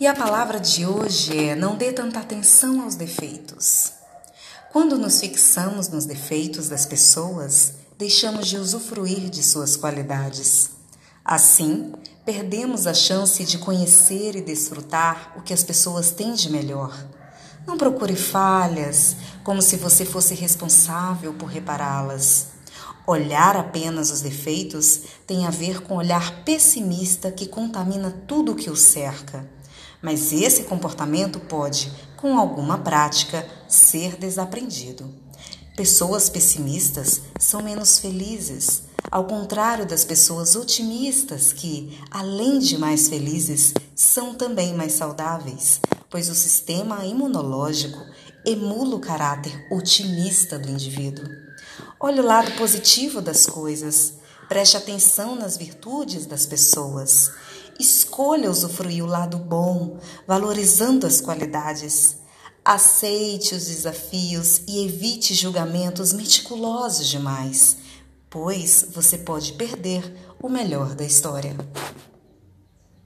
E a palavra de hoje é: não dê tanta atenção aos defeitos. Quando nos fixamos nos defeitos das pessoas, deixamos de usufruir de suas qualidades. Assim, perdemos a chance de conhecer e desfrutar o que as pessoas têm de melhor. Não procure falhas como se você fosse responsável por repará-las. Olhar apenas os defeitos tem a ver com olhar pessimista que contamina tudo o que o cerca. Mas esse comportamento pode, com alguma prática, ser desaprendido. Pessoas pessimistas são menos felizes, ao contrário das pessoas otimistas que, além de mais felizes, são também mais saudáveis, pois o sistema imunológico emula o caráter otimista do indivíduo. Olhe o lado positivo das coisas, preste atenção nas virtudes das pessoas, escolha usufruir o lado bom, valorizando as qualidades. Aceite os desafios e evite julgamentos meticulosos demais, pois você pode perder o melhor da história.